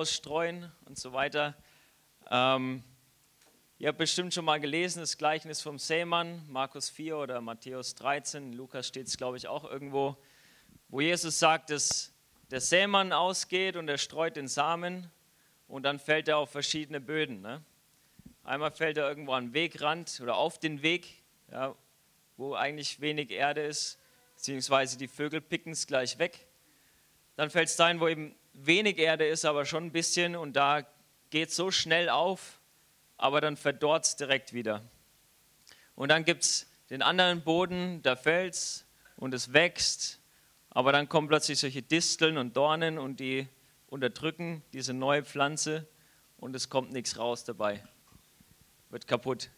ausstreuen und so weiter. Ähm, ihr habt bestimmt schon mal gelesen, das Gleichnis vom Sämann, Markus 4 oder Matthäus 13, Lukas steht es, glaube ich, auch irgendwo, wo Jesus sagt, dass der Sämann ausgeht und er streut den Samen und dann fällt er auf verschiedene Böden. Ne? Einmal fällt er irgendwo an den Wegrand oder auf den Weg, ja, wo eigentlich wenig Erde ist, beziehungsweise die Vögel picken es gleich weg. Dann fällt es dahin, wo eben wenig Erde ist, aber schon ein bisschen und da geht es so schnell auf, aber dann verdorrt es direkt wieder. Und dann gibt es den anderen Boden, da fällt es und es wächst, aber dann kommen plötzlich solche Disteln und Dornen und die unterdrücken diese neue Pflanze und es kommt nichts raus dabei. Wird kaputt.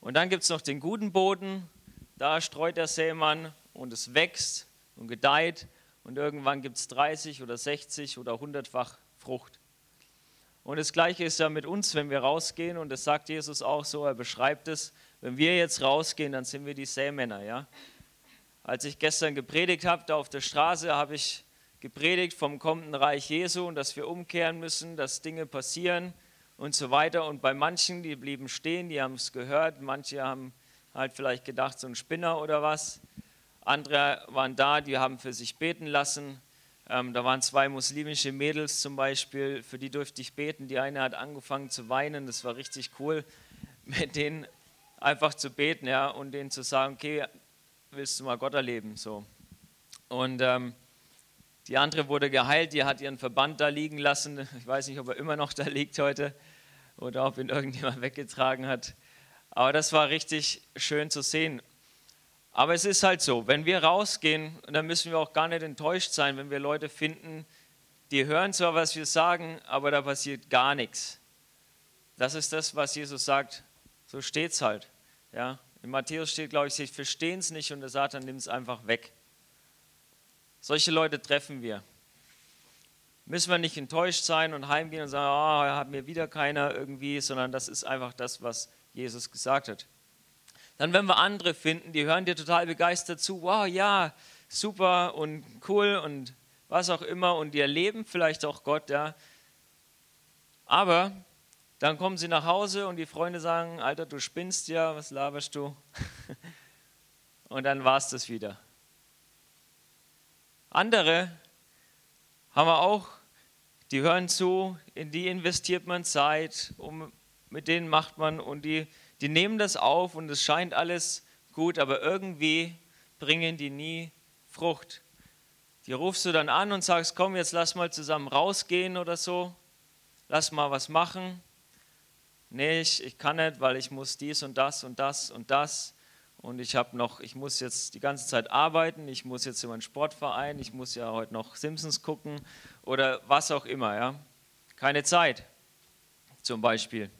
Und dann gibt es noch den guten Boden, da streut der Sämann und es wächst und gedeiht und irgendwann gibt es 30 oder 60 oder 100-fach Frucht. Und das Gleiche ist ja mit uns, wenn wir rausgehen und das sagt Jesus auch so, er beschreibt es, wenn wir jetzt rausgehen, dann sind wir die Sämänner, ja. Als ich gestern gepredigt habe, da auf der Straße, habe ich gepredigt vom kommenden Reich Jesu und dass wir umkehren müssen, dass Dinge passieren und so weiter. Und bei manchen, die blieben stehen, die haben es gehört, manche haben halt vielleicht gedacht, so ein Spinner oder was. Andere waren da, die haben für sich beten lassen. Ähm, da waren zwei muslimische Mädels zum Beispiel, für die durfte ich beten. Die eine hat angefangen zu weinen, das war richtig cool, mit denen einfach zu beten ja, und denen zu sagen, okay, willst du mal Gott erleben? So. Und ähm, die andere wurde geheilt, die hat ihren Verband da liegen lassen. Ich weiß nicht, ob er immer noch da liegt heute oder ob ihn irgendjemand weggetragen hat. Aber das war richtig schön zu sehen. Aber es ist halt so, wenn wir rausgehen, dann müssen wir auch gar nicht enttäuscht sein, wenn wir Leute finden, die hören zwar, was wir sagen, aber da passiert gar nichts. Das ist das, was Jesus sagt. So steht es halt. Ja? In Matthäus steht, glaube ich, sie verstehen es nicht und der Satan nimmt es einfach weg. Solche Leute treffen wir. Müssen wir nicht enttäuscht sein und heimgehen und sagen, oh, hat mir wieder keiner irgendwie, sondern das ist einfach das, was Jesus gesagt hat. Dann, wenn wir andere finden, die hören dir total begeistert zu, wow, ja, super und cool und was auch immer und die erleben vielleicht auch Gott, ja. Aber dann kommen sie nach Hause und die Freunde sagen, Alter, du spinnst ja, was laberst du? und dann war es das wieder. Andere haben wir auch, die hören zu, in die investiert man Zeit, um, mit denen macht man und die die nehmen das auf und es scheint alles gut, aber irgendwie bringen die nie Frucht. Die rufst du dann an und sagst, komm, jetzt lass mal zusammen rausgehen oder so, lass mal was machen. Nee, ich, ich kann nicht, weil ich muss dies und das und das und das und ich habe noch, ich muss jetzt die ganze Zeit arbeiten, ich muss jetzt in meinen Sportverein, ich muss ja heute noch Simpsons gucken oder was auch immer, ja. Keine Zeit, zum Beispiel.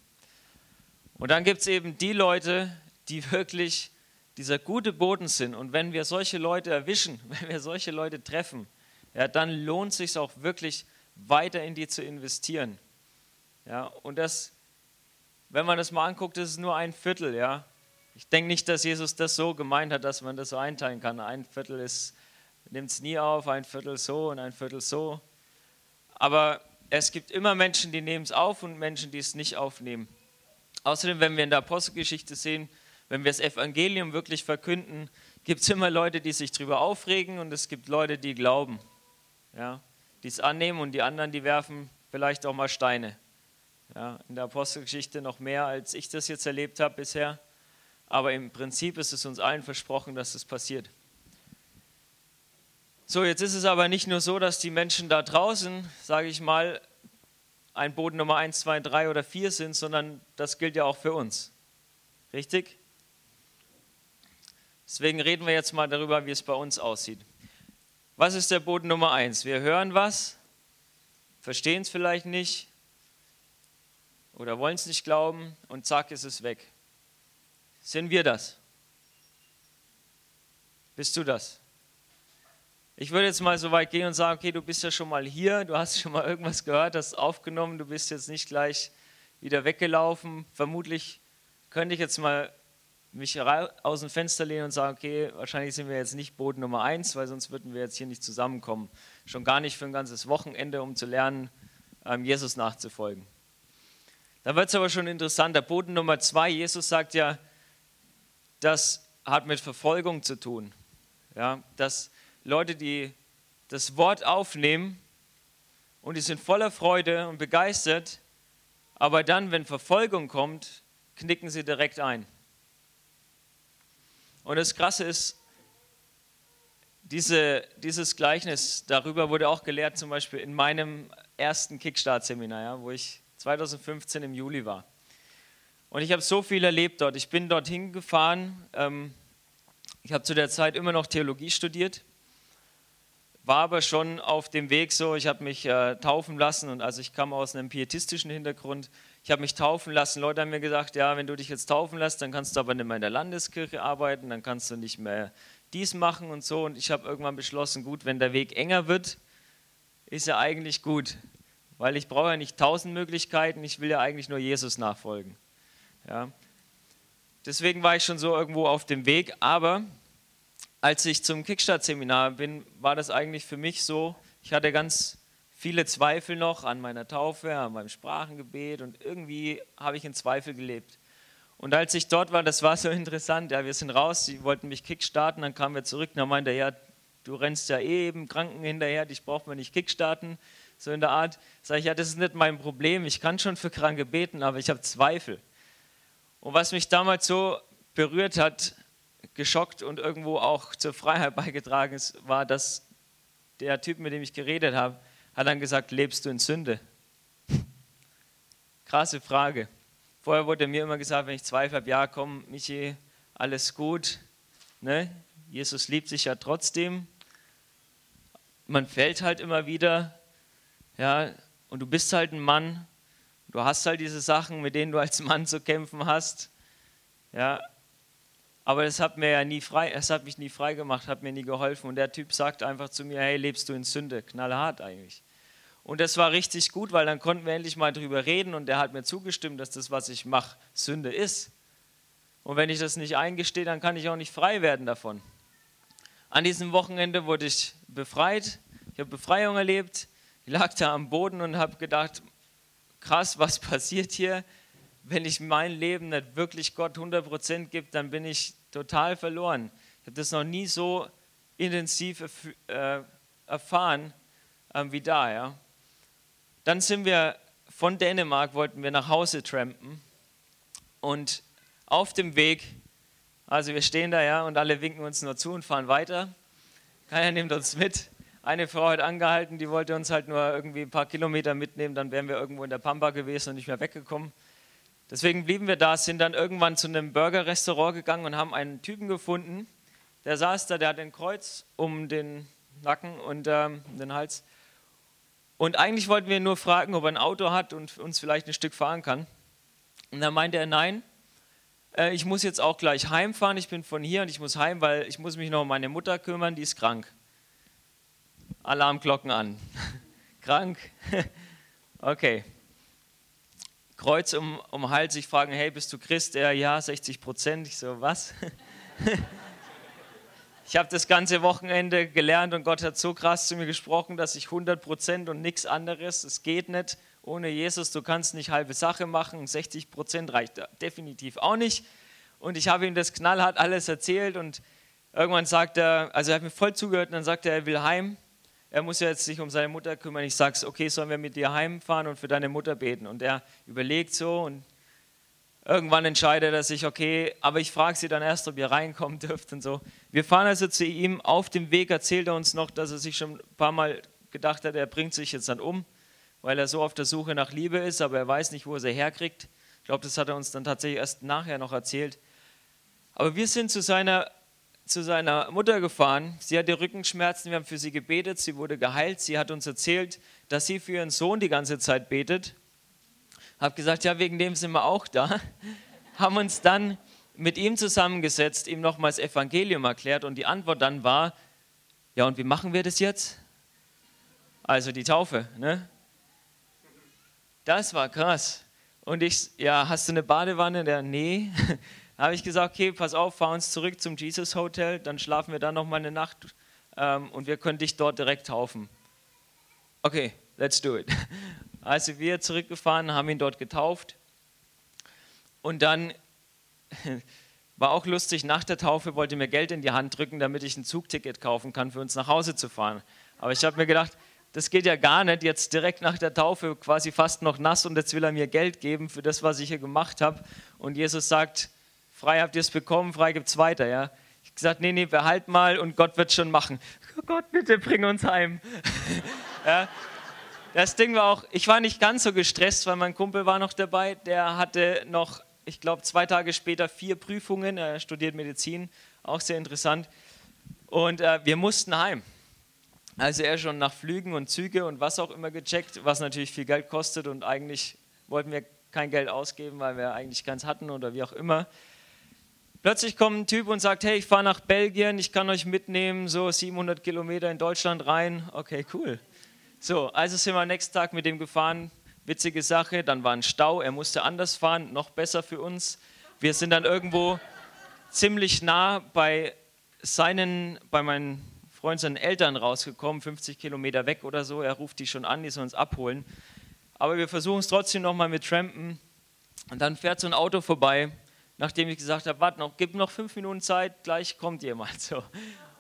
Und dann gibt es eben die Leute, die wirklich dieser gute Boden sind. Und wenn wir solche Leute erwischen, wenn wir solche Leute treffen, ja, dann lohnt es sich auch wirklich weiter in die zu investieren. Ja, und das, wenn man das mal anguckt, das ist nur ein Viertel. Ja. Ich denke nicht, dass Jesus das so gemeint hat, dass man das so einteilen kann. Ein Viertel nimmt es nie auf, ein Viertel so und ein Viertel so. Aber es gibt immer Menschen, die nehmen es auf und Menschen, die es nicht aufnehmen. Außerdem, wenn wir in der Apostelgeschichte sehen, wenn wir das Evangelium wirklich verkünden, gibt es immer Leute, die sich darüber aufregen und es gibt Leute, die glauben, ja, die es annehmen und die anderen, die werfen vielleicht auch mal Steine. Ja, in der Apostelgeschichte noch mehr, als ich das jetzt erlebt habe bisher. Aber im Prinzip ist es uns allen versprochen, dass es passiert. So, jetzt ist es aber nicht nur so, dass die Menschen da draußen, sage ich mal, ein Boden Nummer 1, 2, 3 oder 4 sind, sondern das gilt ja auch für uns. Richtig? Deswegen reden wir jetzt mal darüber, wie es bei uns aussieht. Was ist der Boden Nummer 1? Wir hören was, verstehen es vielleicht nicht oder wollen es nicht glauben und zack ist es weg. Sind wir das? Bist du das? Ich würde jetzt mal so weit gehen und sagen, okay, du bist ja schon mal hier, du hast schon mal irgendwas gehört, hast aufgenommen, du bist jetzt nicht gleich wieder weggelaufen. Vermutlich könnte ich jetzt mal mich aus dem Fenster lehnen und sagen, okay, wahrscheinlich sind wir jetzt nicht Boden Nummer eins, weil sonst würden wir jetzt hier nicht zusammenkommen. Schon gar nicht für ein ganzes Wochenende, um zu lernen, ähm, Jesus nachzufolgen. Da wird es aber schon interessanter. Boden Nummer zwei, Jesus sagt ja, das hat mit Verfolgung zu tun. Ja, dass Leute, die das Wort aufnehmen und die sind voller Freude und begeistert, aber dann, wenn Verfolgung kommt, knicken sie direkt ein. Und das Krasse ist, diese, dieses Gleichnis, darüber wurde auch gelehrt, zum Beispiel in meinem ersten Kickstart-Seminar, ja, wo ich 2015 im Juli war. Und ich habe so viel erlebt dort. Ich bin dorthin gefahren. Ähm, ich habe zu der Zeit immer noch Theologie studiert, war aber schon auf dem Weg so, ich habe mich äh, taufen lassen und also ich kam aus einem pietistischen Hintergrund. Ich habe mich taufen lassen. Leute haben mir gesagt, ja, wenn du dich jetzt taufen lässt, dann kannst du aber nicht mehr in der Landeskirche arbeiten, dann kannst du nicht mehr dies machen und so. Und ich habe irgendwann beschlossen, gut, wenn der Weg enger wird, ist ja eigentlich gut, weil ich brauche ja nicht tausend Möglichkeiten, ich will ja eigentlich nur Jesus nachfolgen. Ja. Deswegen war ich schon so irgendwo auf dem Weg, aber als ich zum Kickstart-Seminar bin, war das eigentlich für mich so, ich hatte ganz viele Zweifel noch an meiner Taufe, an meinem Sprachengebet und irgendwie habe ich in Zweifel gelebt. Und als ich dort war, das war so interessant, ja, wir sind raus, sie wollten mich kickstarten, dann kamen wir zurück, dann meinte er, ja, du rennst ja eh eben Kranken hinterher, dich braucht man nicht kickstarten, so in der Art. Sag ich, ja, das ist nicht mein Problem, ich kann schon für Kranke beten, aber ich habe Zweifel. Und was mich damals so berührt hat, geschockt und irgendwo auch zur Freiheit beigetragen ist, war, dass der Typ, mit dem ich geredet habe, hat dann gesagt, lebst du in Sünde? Krasse Frage. Vorher wurde mir immer gesagt, wenn ich Zweifel habe, ja komm, Michi, alles gut. Ne? Jesus liebt sich ja trotzdem. Man fällt halt immer wieder. Ja, und du bist halt ein Mann Du hast halt diese Sachen, mit denen du als Mann zu kämpfen hast. Ja, aber das hat mir ja nie frei, es hat mich nie frei gemacht, hat mir nie geholfen. Und der Typ sagt einfach zu mir, hey, lebst du in Sünde? Knallhart eigentlich. Und das war richtig gut, weil dann konnten wir endlich mal drüber reden und der hat mir zugestimmt, dass das, was ich mache, Sünde ist. Und wenn ich das nicht eingestehe, dann kann ich auch nicht frei werden davon. An diesem Wochenende wurde ich befreit. Ich habe Befreiung erlebt. Ich lag da am Boden und habe gedacht, krass, was passiert hier? Wenn ich mein Leben nicht wirklich Gott 100% gebe, dann bin ich total verloren. Ich habe das noch nie so intensiv äh, erfahren ähm, wie da. Ja. Dann sind wir von Dänemark, wollten wir nach Hause trampen und auf dem Weg, also wir stehen da ja und alle winken uns nur zu und fahren weiter. Keiner nimmt uns mit. Eine Frau hat angehalten, die wollte uns halt nur irgendwie ein paar Kilometer mitnehmen, dann wären wir irgendwo in der Pampa gewesen und nicht mehr weggekommen. Deswegen blieben wir da, sind dann irgendwann zu einem Burger-Restaurant gegangen und haben einen Typen gefunden, der saß da, der hat ein Kreuz um den Nacken und ähm, den Hals. Und eigentlich wollten wir nur fragen, ob er ein Auto hat und uns vielleicht ein Stück fahren kann. Und dann meinte er, nein, äh, ich muss jetzt auch gleich heimfahren, ich bin von hier und ich muss heim, weil ich muss mich noch um meine Mutter kümmern, die ist krank. Alarmglocken an. Krank? okay. Kreuz um, um Hals, ich frage, hey, bist du Christ? Er, ja, 60 Prozent. Ich so, was? ich habe das ganze Wochenende gelernt und Gott hat so krass zu mir gesprochen, dass ich 100 Prozent und nichts anderes, es geht nicht ohne Jesus, du kannst nicht halbe Sache machen, 60 Prozent reicht definitiv auch nicht. Und ich habe ihm das knallhart alles erzählt und irgendwann sagt er, also er hat mir voll zugehört und dann sagt er, er will heim er muss ja jetzt sich um seine Mutter kümmern. Ich sage, okay, sollen wir mit dir heimfahren und für deine Mutter beten? Und er überlegt so und irgendwann entscheidet er sich, okay, aber ich frage sie dann erst, ob ihr reinkommen dürft und so. Wir fahren also zu ihm. Auf dem Weg erzählt er uns noch, dass er sich schon ein paar Mal gedacht hat, er bringt sich jetzt dann um, weil er so auf der Suche nach Liebe ist, aber er weiß nicht, wo er sie herkriegt. Ich glaube, das hat er uns dann tatsächlich erst nachher noch erzählt. Aber wir sind zu seiner zu seiner Mutter gefahren. Sie hatte Rückenschmerzen, wir haben für sie gebetet, sie wurde geheilt. Sie hat uns erzählt, dass sie für ihren Sohn die ganze Zeit betet. Hab gesagt, ja, wegen dem sind wir auch da. Haben uns dann mit ihm zusammengesetzt, ihm nochmals Evangelium erklärt und die Antwort dann war, ja, und wie machen wir das jetzt? Also die Taufe, ne? Das war krass. Und ich, ja, hast du eine Badewanne? Der, nee. Da habe ich gesagt, okay, pass auf, fahr uns zurück zum Jesus Hotel, dann schlafen wir da noch mal eine Nacht ähm, und wir können dich dort direkt taufen. Okay, let's do it. Also wir zurückgefahren, haben ihn dort getauft. Und dann war auch lustig, nach der Taufe wollte mir Geld in die Hand drücken, damit ich ein Zugticket kaufen kann, für uns nach Hause zu fahren. Aber ich habe mir gedacht, das geht ja gar nicht, jetzt direkt nach der Taufe quasi fast noch nass und jetzt will er mir Geld geben für das, was ich hier gemacht habe. Und Jesus sagt, frei habt ihr es bekommen, frei gibt es weiter. Ja? Ich habe gesagt, nee, nee, behalt mal und Gott wird schon machen. Oh Gott, bitte bring uns heim. ja? Das Ding war auch, ich war nicht ganz so gestresst, weil mein Kumpel war noch dabei, der hatte noch, ich glaube, zwei Tage später vier Prüfungen, er studiert Medizin, auch sehr interessant. Und äh, wir mussten heim. Also er schon nach Flügen und Züge und was auch immer gecheckt, was natürlich viel Geld kostet und eigentlich wollten wir kein Geld ausgeben, weil wir eigentlich keins hatten oder wie auch immer. Plötzlich kommt ein Typ und sagt, hey, ich fahre nach Belgien, ich kann euch mitnehmen, so 700 Kilometer in Deutschland rein. Okay, cool. So, also sind wir am nächsten Tag mit dem gefahren. Witzige Sache, dann war ein Stau, er musste anders fahren, noch besser für uns. Wir sind dann irgendwo ziemlich nah bei seinen, bei meinen Freund seinen Eltern rausgekommen, 50 Kilometer weg oder so. Er ruft die schon an, die sollen uns abholen. Aber wir versuchen es trotzdem nochmal mit Trampen. Und dann fährt so ein Auto vorbei, nachdem ich gesagt habe, warte noch, gib noch fünf Minuten Zeit, gleich kommt jemand. So.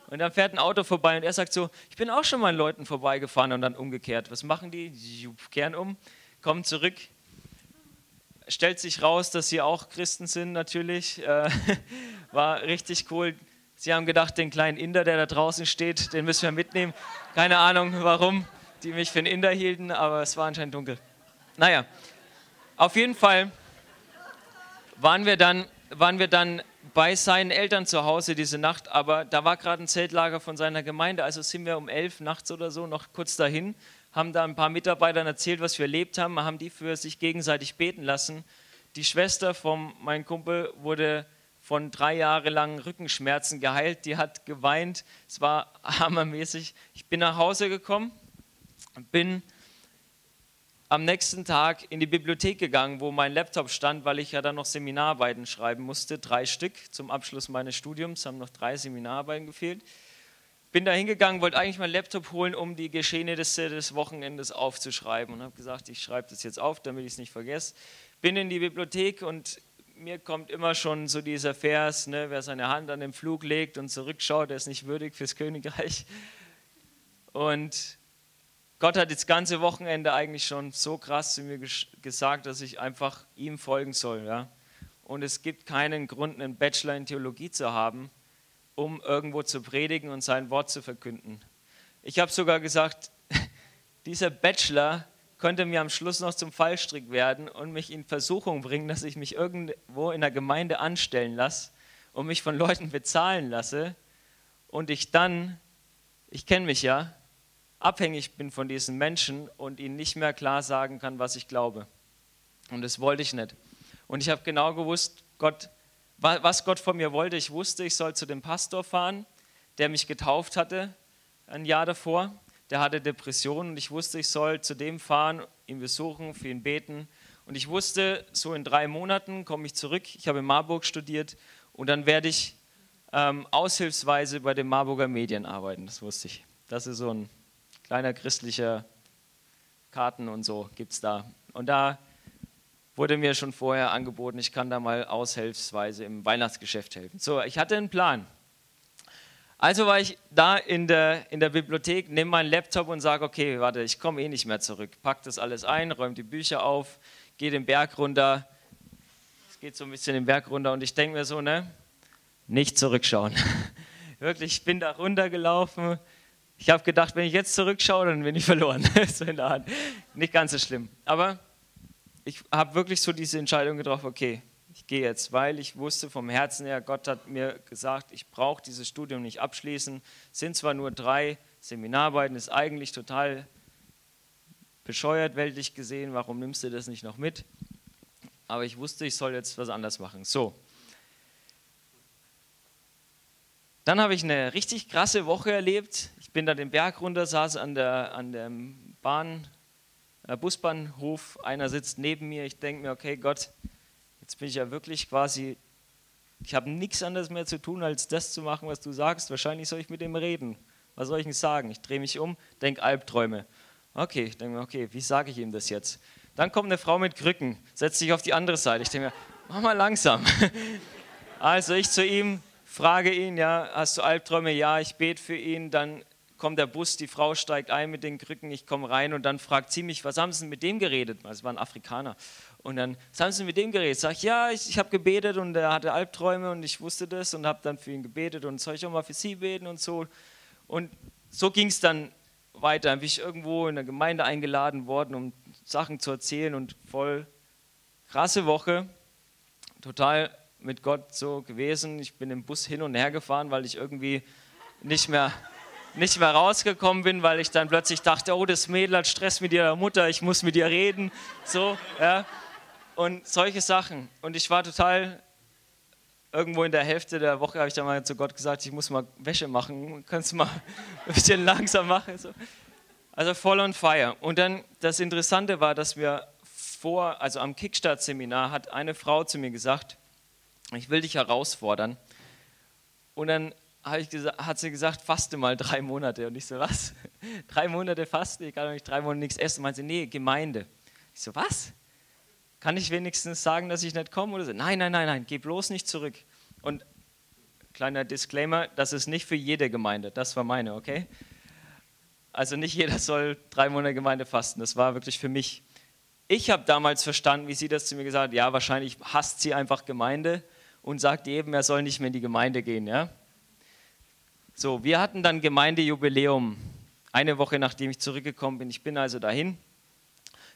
Und dann fährt ein Auto vorbei und er sagt so, ich bin auch schon mal an Leuten vorbeigefahren und dann umgekehrt. Was machen die? Kehren um, kommen zurück. Stellt sich raus, dass sie auch Christen sind natürlich. Äh, war richtig cool. Sie haben gedacht, den kleinen Inder, der da draußen steht, den müssen wir mitnehmen. Keine Ahnung, warum die mich für einen Inder hielten, aber es war anscheinend dunkel. Naja, auf jeden Fall waren wir dann, waren wir dann bei seinen Eltern zu Hause diese Nacht, aber da war gerade ein Zeltlager von seiner Gemeinde, also sind wir um elf nachts oder so noch kurz dahin, haben da ein paar Mitarbeitern erzählt, was wir erlebt haben, haben die für sich gegenseitig beten lassen. Die Schwester von meinem Kumpel wurde von drei Jahre langen Rückenschmerzen geheilt. Die hat geweint. Es war hammermäßig. Ich bin nach Hause gekommen, bin am nächsten Tag in die Bibliothek gegangen, wo mein Laptop stand, weil ich ja dann noch Seminararbeiten schreiben musste. Drei Stück zum Abschluss meines Studiums, haben noch drei Seminararbeiten gefehlt. Bin da hingegangen, wollte eigentlich meinen Laptop holen, um die Geschehnisse des Wochenendes aufzuschreiben und habe gesagt, ich schreibe das jetzt auf, damit ich es nicht vergesse. Bin in die Bibliothek und mir kommt immer schon so dieser Vers, ne, wer seine Hand an den Flug legt und zurückschaut, der ist nicht würdig fürs Königreich. Und Gott hat das ganze Wochenende eigentlich schon so krass zu mir gesagt, dass ich einfach ihm folgen soll. Ja? Und es gibt keinen Grund, einen Bachelor in Theologie zu haben, um irgendwo zu predigen und sein Wort zu verkünden. Ich habe sogar gesagt, dieser Bachelor könnte mir am Schluss noch zum Fallstrick werden und mich in Versuchung bringen, dass ich mich irgendwo in der Gemeinde anstellen lasse und mich von Leuten bezahlen lasse und ich dann, ich kenne mich ja, abhängig bin von diesen Menschen und ihnen nicht mehr klar sagen kann, was ich glaube. Und das wollte ich nicht. Und ich habe genau gewusst, Gott, was Gott von mir wollte. Ich wusste, ich soll zu dem Pastor fahren, der mich getauft hatte ein Jahr davor der hatte Depressionen und ich wusste, ich soll zu dem fahren, ihn besuchen, für ihn beten. Und ich wusste, so in drei Monaten komme ich zurück. Ich habe in Marburg studiert und dann werde ich ähm, aushilfsweise bei den Marburger Medien arbeiten. Das wusste ich. Das ist so ein kleiner christlicher Karten und so gibt es da. Und da wurde mir schon vorher angeboten, ich kann da mal aushilfsweise im Weihnachtsgeschäft helfen. So, ich hatte einen Plan. Also war ich da in der, in der Bibliothek, nehme meinen Laptop und sage, okay, warte, ich komme eh nicht mehr zurück. Pack das alles ein, räume die Bücher auf, gehe den Berg runter. Es geht so ein bisschen den Berg runter und ich denke mir so, ne, nicht zurückschauen. Wirklich, ich bin da runtergelaufen. Ich habe gedacht, wenn ich jetzt zurückschaue, dann bin ich verloren. so in der Hand. Nicht ganz so schlimm. Aber ich habe wirklich so diese Entscheidung getroffen, okay, ich gehe jetzt, weil ich wusste vom Herzen her, Gott hat mir gesagt, ich brauche dieses Studium nicht abschließen. Es sind zwar nur drei Seminararbeiten, ist eigentlich total bescheuert weltlich gesehen, warum nimmst du das nicht noch mit? Aber ich wusste, ich soll jetzt was anders machen. So. Dann habe ich eine richtig krasse Woche erlebt. Ich bin da den Berg runter, saß an, der, an dem Bahn, äh, Busbahnhof. Einer sitzt neben mir. Ich denke mir, okay, Gott, Jetzt bin ich ja wirklich quasi, ich habe nichts anderes mehr zu tun, als das zu machen, was du sagst. Wahrscheinlich soll ich mit dem reden. Was soll ich denn sagen? Ich drehe mich um, denke Albträume. Okay, ich denke mir, okay, wie sage ich ihm das jetzt? Dann kommt eine Frau mit Krücken, setzt sich auf die andere Seite. Ich denke mir, mach mal langsam. Also ich zu ihm, frage ihn, ja, hast du Albträume? Ja, ich bete für ihn. Dann kommt der Bus, die Frau steigt ein mit den Krücken, ich komme rein und dann fragt sie mich, was haben Sie mit dem geredet? Es war ein Afrikaner. Und dann, was haben Sie mit dem geredet? Sag ich, ja, ich, ich habe gebetet und er hatte Albträume und ich wusste das und habe dann für ihn gebetet und soll ich auch mal für Sie beten und so. Und so ging es dann weiter. Dann bin ich irgendwo in der Gemeinde eingeladen worden, um Sachen zu erzählen und voll krasse Woche, total mit Gott so gewesen. Ich bin im Bus hin und her gefahren, weil ich irgendwie nicht mehr, nicht mehr rausgekommen bin, weil ich dann plötzlich dachte, oh, das Mädel hat Stress mit ihrer Mutter, ich muss mit ihr reden. So, ja. Und solche Sachen. Und ich war total irgendwo in der Hälfte der Woche habe ich dann mal zu Gott gesagt, ich muss mal Wäsche machen, kannst du mal ein bisschen langsam machen. So. Also voll on fire. Und dann das Interessante war, dass wir vor, also am Kickstart-Seminar hat eine Frau zu mir gesagt, ich will dich herausfordern. Und dann ich hat sie gesagt, faste mal drei Monate. Und ich so, was? Drei Monate fasten? Ich kann doch nicht drei Monate nichts essen. Meinte sie, nee, Gemeinde. Ich so, was? Kann ich wenigstens sagen, dass ich nicht komme? Oder so? Nein, nein, nein, nein, geh bloß nicht zurück. Und kleiner Disclaimer, das ist nicht für jede Gemeinde. Das war meine, okay? Also nicht jeder soll drei Monate Gemeinde fasten. Das war wirklich für mich. Ich habe damals verstanden, wie sie das zu mir gesagt hat. Ja, wahrscheinlich hasst sie einfach Gemeinde und sagt jedem, er soll nicht mehr in die Gemeinde gehen. Ja? So, wir hatten dann Gemeindejubiläum. Eine Woche nachdem ich zurückgekommen bin. Ich bin also dahin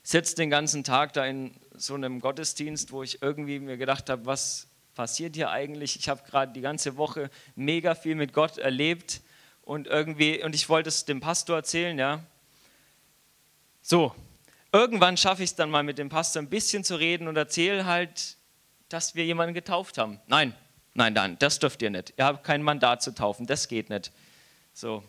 sitze den ganzen Tag da in so einem Gottesdienst, wo ich irgendwie mir gedacht habe, was passiert hier eigentlich? Ich habe gerade die ganze Woche mega viel mit Gott erlebt und irgendwie, und ich wollte es dem Pastor erzählen, ja. So, irgendwann schaffe ich es dann mal mit dem Pastor ein bisschen zu reden und erzähle halt, dass wir jemanden getauft haben. Nein, nein, nein, das dürft ihr nicht. Ihr habt kein Mandat zu taufen, das geht nicht. So,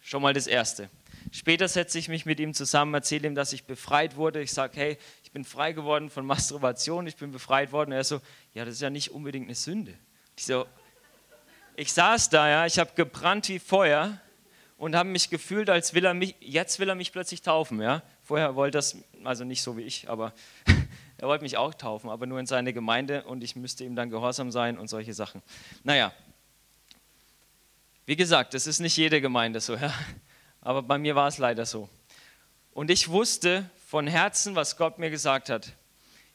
schon mal das Erste. Später setze ich mich mit ihm zusammen, erzähle ihm, dass ich befreit wurde. Ich sage, hey, ich bin frei geworden von Masturbation, ich bin befreit worden. Und er so, ja, das ist ja nicht unbedingt eine Sünde. Ich so, ich saß da, ja, ich habe gebrannt wie Feuer und habe mich gefühlt, als will er mich, jetzt will er mich plötzlich taufen, ja. Vorher wollte das, also nicht so wie ich, aber er wollte mich auch taufen, aber nur in seine Gemeinde und ich müsste ihm dann gehorsam sein und solche Sachen. Naja, wie gesagt, das ist nicht jede Gemeinde so, ja aber bei mir war es leider so. Und ich wusste von Herzen, was Gott mir gesagt hat.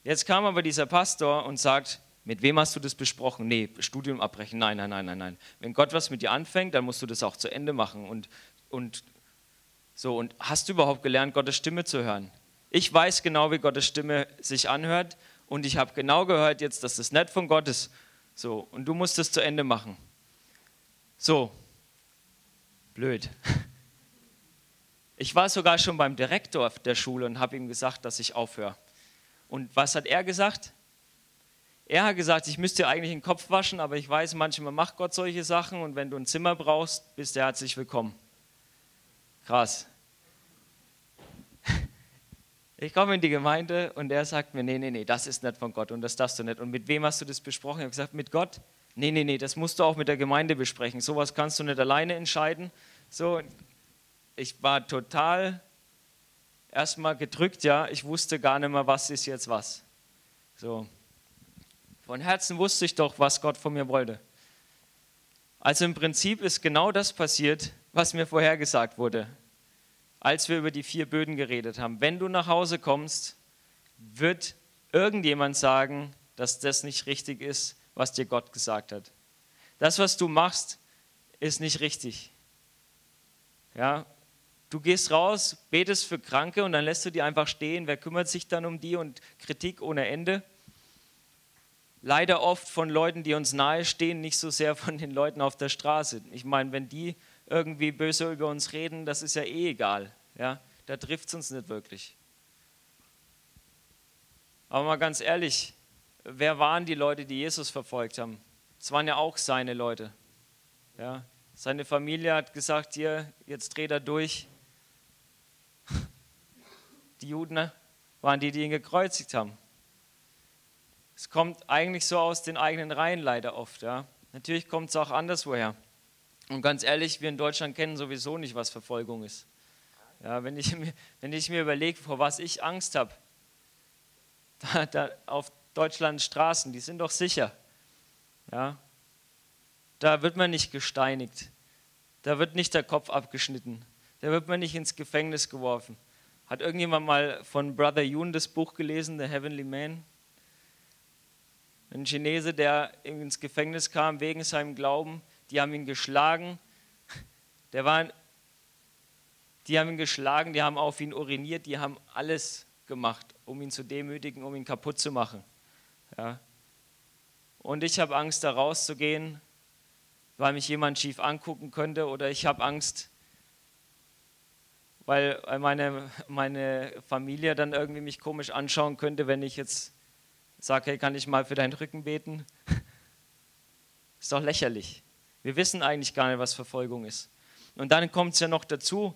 Jetzt kam aber dieser Pastor und sagt, mit wem hast du das besprochen? Nee, Studium abbrechen. Nein, nein, nein, nein, nein. Wenn Gott was mit dir anfängt, dann musst du das auch zu Ende machen. Und, und so, und hast du überhaupt gelernt, Gottes Stimme zu hören? Ich weiß genau, wie Gottes Stimme sich anhört. Und ich habe genau gehört jetzt, dass das nicht von Gott ist. So, und du musst es zu Ende machen. So, blöd. Ich war sogar schon beim Direktor der Schule und habe ihm gesagt, dass ich aufhöre. Und was hat er gesagt? Er hat gesagt, ich müsste eigentlich den Kopf waschen, aber ich weiß, manchmal macht Gott solche Sachen und wenn du ein Zimmer brauchst, bist du herzlich willkommen. Krass. Ich komme in die Gemeinde und er sagt mir, nee, nee, nee, das ist nicht von Gott und das darfst du nicht. Und mit wem hast du das besprochen? Ich habe gesagt, mit Gott. Nee, nee, nee, das musst du auch mit der Gemeinde besprechen. Sowas kannst du nicht alleine entscheiden. So, ich war total erstmal gedrückt, ja, ich wusste gar nicht mehr, was ist jetzt was. So. Von Herzen wusste ich doch, was Gott von mir wollte. Also im Prinzip ist genau das passiert, was mir vorhergesagt wurde, als wir über die vier Böden geredet haben. Wenn du nach Hause kommst, wird irgendjemand sagen, dass das nicht richtig ist, was dir Gott gesagt hat. Das, was du machst, ist nicht richtig. Ja, Du gehst raus, betest für Kranke und dann lässt du die einfach stehen. Wer kümmert sich dann um die und Kritik ohne Ende? Leider oft von Leuten, die uns nahestehen, nicht so sehr von den Leuten auf der Straße. Ich meine, wenn die irgendwie böse über uns reden, das ist ja eh egal. Ja? Da trifft es uns nicht wirklich. Aber mal ganz ehrlich, wer waren die Leute, die Jesus verfolgt haben? Es waren ja auch seine Leute. Ja? Seine Familie hat gesagt, hier, jetzt dreht er durch. Die Juden ne, waren die, die ihn gekreuzigt haben. Es kommt eigentlich so aus den eigenen Reihen leider oft. Ja. Natürlich kommt es auch anderswoher. Und ganz ehrlich, wir in Deutschland kennen sowieso nicht, was Verfolgung ist. Ja, wenn, ich, wenn ich mir überlege, vor was ich Angst habe, da, da auf Deutschlands Straßen, die sind doch sicher. Ja, da wird man nicht gesteinigt, da wird nicht der Kopf abgeschnitten, da wird man nicht ins Gefängnis geworfen. Hat irgendjemand mal von Brother Yoon das Buch gelesen, The Heavenly Man? Ein Chinese, der ins Gefängnis kam wegen seinem Glauben, die haben ihn geschlagen. Der war, die haben ihn geschlagen, die haben auf ihn uriniert, die haben alles gemacht, um ihn zu demütigen, um ihn kaputt zu machen. Ja. Und ich habe Angst, da rauszugehen, weil mich jemand schief angucken könnte, oder ich habe Angst, weil meine, meine Familie dann irgendwie mich komisch anschauen könnte, wenn ich jetzt sage, hey, kann ich mal für deinen Rücken beten? Ist doch lächerlich. Wir wissen eigentlich gar nicht, was Verfolgung ist. Und dann kommt es ja noch dazu,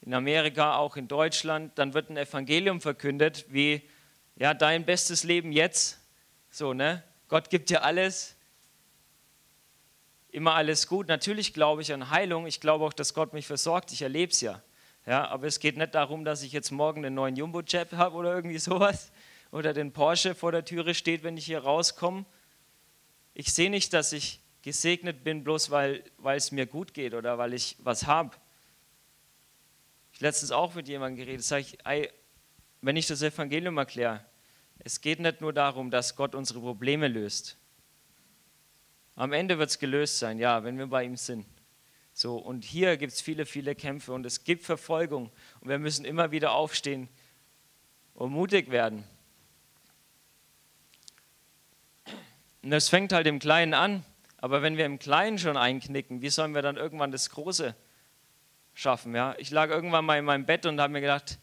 in Amerika, auch in Deutschland, dann wird ein Evangelium verkündet, wie, ja, dein bestes Leben jetzt, so, ne? Gott gibt dir alles, immer alles gut. Natürlich glaube ich an Heilung, ich glaube auch, dass Gott mich versorgt, ich erlebe es ja. ja. Aber es geht nicht darum, dass ich jetzt morgen einen neuen Jumbo-Jet habe oder irgendwie sowas oder den Porsche vor der Türe steht, wenn ich hier rauskomme. Ich sehe nicht, dass ich gesegnet bin, bloß weil, weil es mir gut geht oder weil ich was habe. Ich letztens auch mit jemandem geredet, sage ich, ey, wenn ich das Evangelium erkläre, es geht nicht nur darum, dass Gott unsere Probleme löst. Am Ende wird es gelöst sein, ja, wenn wir bei ihm sind. So, und hier gibt es viele, viele Kämpfe und es gibt Verfolgung und wir müssen immer wieder aufstehen und mutig werden. Und das fängt halt im Kleinen an. Aber wenn wir im Kleinen schon einknicken, wie sollen wir dann irgendwann das Große schaffen? Ja? Ich lag irgendwann mal in meinem Bett und habe mir gedacht,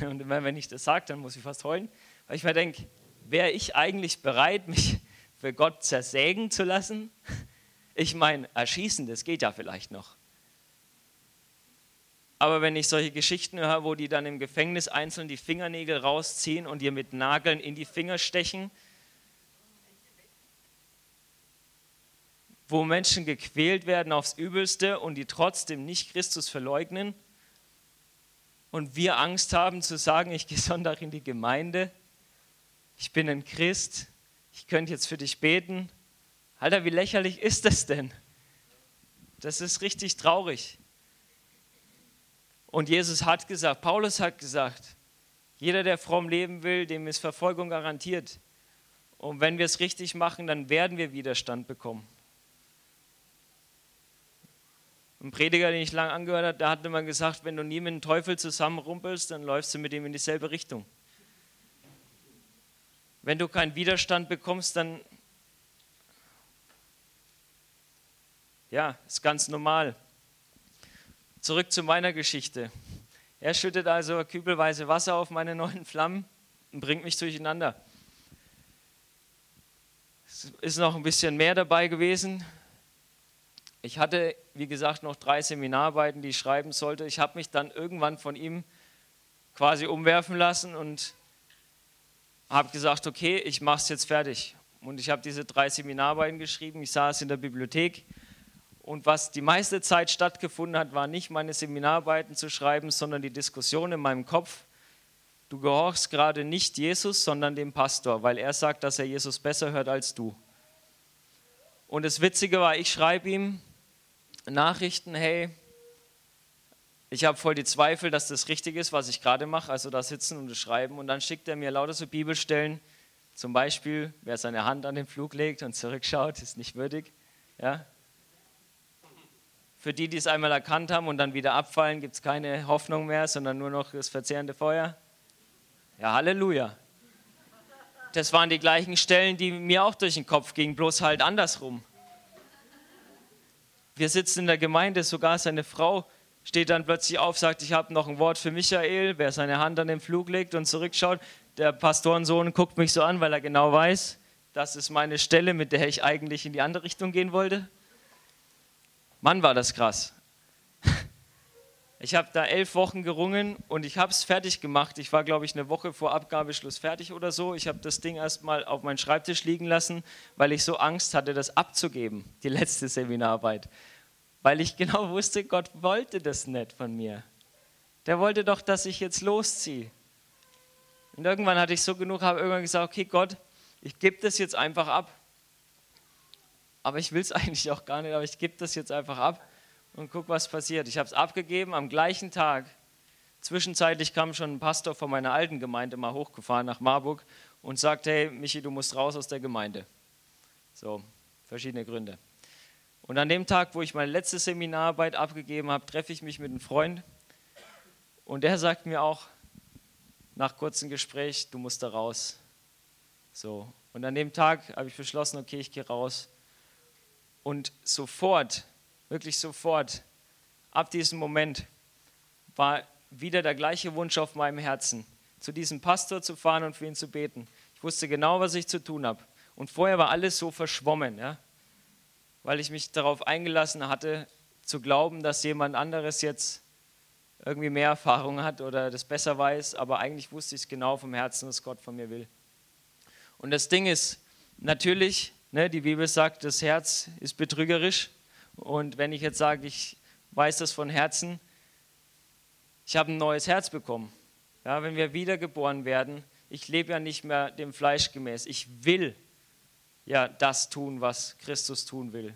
und wenn ich das sage, dann muss ich fast heulen, weil ich mir denke, wäre ich eigentlich bereit, mich für Gott zersägen zu lassen? Ich meine, erschießen, das geht ja vielleicht noch. Aber wenn ich solche Geschichten höre, wo die dann im Gefängnis einzeln die Fingernägel rausziehen und dir mit Nageln in die Finger stechen, wo Menschen gequält werden aufs Übelste und die trotzdem nicht Christus verleugnen und wir Angst haben zu sagen, ich gehe Sonntag in die Gemeinde, ich bin ein Christ, ich könnte jetzt für dich beten. Alter, wie lächerlich ist das denn? Das ist richtig traurig. Und Jesus hat gesagt, Paulus hat gesagt, jeder, der fromm leben will, dem ist Verfolgung garantiert. Und wenn wir es richtig machen, dann werden wir Widerstand bekommen. Ein Prediger, den ich lange angehört habe, der hat immer gesagt, wenn du nie mit dem Teufel zusammenrumpelst, dann läufst du mit ihm in dieselbe Richtung. Wenn du keinen Widerstand bekommst, dann ja, ist ganz normal. Zurück zu meiner Geschichte. Er schüttet also kübelweise Wasser auf meine neuen Flammen und bringt mich durcheinander. Es ist noch ein bisschen mehr dabei gewesen. Ich hatte, wie gesagt, noch drei Seminararbeiten, die ich schreiben sollte. Ich habe mich dann irgendwann von ihm quasi umwerfen lassen und habe gesagt, okay, ich mache es jetzt fertig. Und ich habe diese drei Seminararbeiten geschrieben. Ich saß in der Bibliothek und was die meiste Zeit stattgefunden hat, war nicht meine Seminararbeiten zu schreiben, sondern die Diskussion in meinem Kopf. Du gehorchst gerade nicht Jesus, sondern dem Pastor, weil er sagt, dass er Jesus besser hört als du. Und das Witzige war, ich schreibe ihm, Nachrichten, hey, ich habe voll die Zweifel, dass das richtig ist, was ich gerade mache, also da sitzen und schreiben. Und dann schickt er mir lauter so Bibelstellen, zum Beispiel, wer seine Hand an den Flug legt und zurückschaut, ist nicht würdig. Ja? Für die, die es einmal erkannt haben und dann wieder abfallen, gibt es keine Hoffnung mehr, sondern nur noch das verzehrende Feuer. Ja, Halleluja. Das waren die gleichen Stellen, die mir auch durch den Kopf gingen, bloß halt andersrum. Wir sitzen in der Gemeinde, sogar seine Frau steht dann plötzlich auf, sagt, ich habe noch ein Wort für Michael, wer seine Hand an den Flug legt und zurückschaut. Der Pastorensohn guckt mich so an, weil er genau weiß, das ist meine Stelle, mit der ich eigentlich in die andere Richtung gehen wollte. Mann, war das krass. Ich habe da elf Wochen gerungen und ich habe es fertig gemacht. Ich war, glaube ich, eine Woche vor Abgabeschluss fertig oder so. Ich habe das Ding erstmal auf meinen Schreibtisch liegen lassen, weil ich so Angst hatte, das abzugeben, die letzte Seminararbeit. Weil ich genau wusste, Gott wollte das nicht von mir. Der wollte doch, dass ich jetzt losziehe. Und irgendwann hatte ich so genug, habe irgendwann gesagt, okay Gott, ich gebe das jetzt einfach ab. Aber ich will es eigentlich auch gar nicht, aber ich gebe das jetzt einfach ab und guck, was passiert. Ich habe es abgegeben am gleichen Tag. Zwischenzeitlich kam schon ein Pastor von meiner alten Gemeinde mal hochgefahren nach Marburg und sagte, hey Michi, du musst raus aus der Gemeinde. So, verschiedene Gründe. Und an dem Tag, wo ich meine letzte Seminararbeit abgegeben habe, treffe ich mich mit einem Freund und der sagt mir auch nach kurzem Gespräch, du musst da raus. So, und an dem Tag habe ich beschlossen, okay, ich gehe raus. Und sofort, wirklich sofort, ab diesem Moment war wieder der gleiche Wunsch auf meinem Herzen, zu diesem Pastor zu fahren und für ihn zu beten. Ich wusste genau, was ich zu tun habe. Und vorher war alles so verschwommen, ja? Weil ich mich darauf eingelassen hatte, zu glauben, dass jemand anderes jetzt irgendwie mehr Erfahrung hat oder das besser weiß, aber eigentlich wusste ich es genau vom Herzen, was Gott von mir will. Und das Ding ist, natürlich, ne, die Bibel sagt, das Herz ist betrügerisch. Und wenn ich jetzt sage, ich weiß das von Herzen, ich habe ein neues Herz bekommen. Ja, wenn wir wiedergeboren werden, ich lebe ja nicht mehr dem Fleisch gemäß. Ich will ja das tun, was Christus tun will.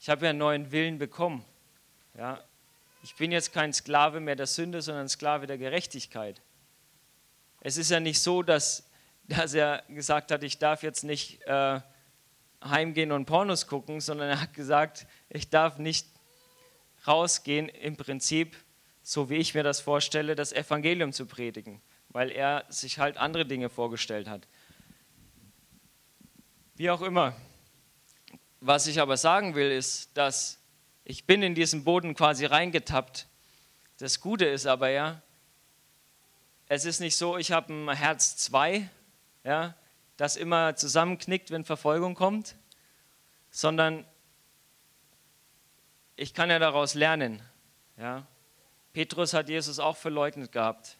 Ich habe ja einen neuen Willen bekommen. Ja, ich bin jetzt kein Sklave mehr der Sünde, sondern Sklave der Gerechtigkeit. Es ist ja nicht so, dass dass er gesagt hat, ich darf jetzt nicht äh, heimgehen und Pornos gucken, sondern er hat gesagt, ich darf nicht rausgehen im Prinzip, so wie ich mir das vorstelle, das Evangelium zu predigen, weil er sich halt andere Dinge vorgestellt hat. Wie auch immer. Was ich aber sagen will, ist, dass ich bin in diesen Boden quasi reingetappt. Das Gute ist aber ja, es ist nicht so, ich habe ein Herz zwei ja, das immer zusammenknickt, wenn Verfolgung kommt, sondern ich kann ja daraus lernen. Ja. Petrus hat Jesus auch verleugnet gehabt.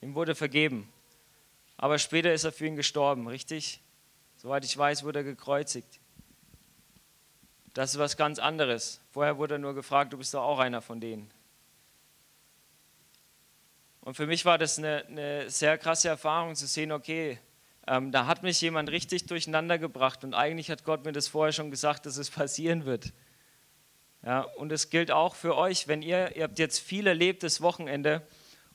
Ihm wurde vergeben. Aber später ist er für ihn gestorben, richtig? Soweit ich weiß, wurde er gekreuzigt. Das ist was ganz anderes. Vorher wurde er nur gefragt, du bist doch auch einer von denen. Und für mich war das eine, eine sehr krasse Erfahrung zu sehen, okay, ähm, da hat mich jemand richtig durcheinander gebracht und eigentlich hat Gott mir das vorher schon gesagt, dass es passieren wird. Ja, und es gilt auch für euch, wenn ihr, ihr habt jetzt viel erlebt das Wochenende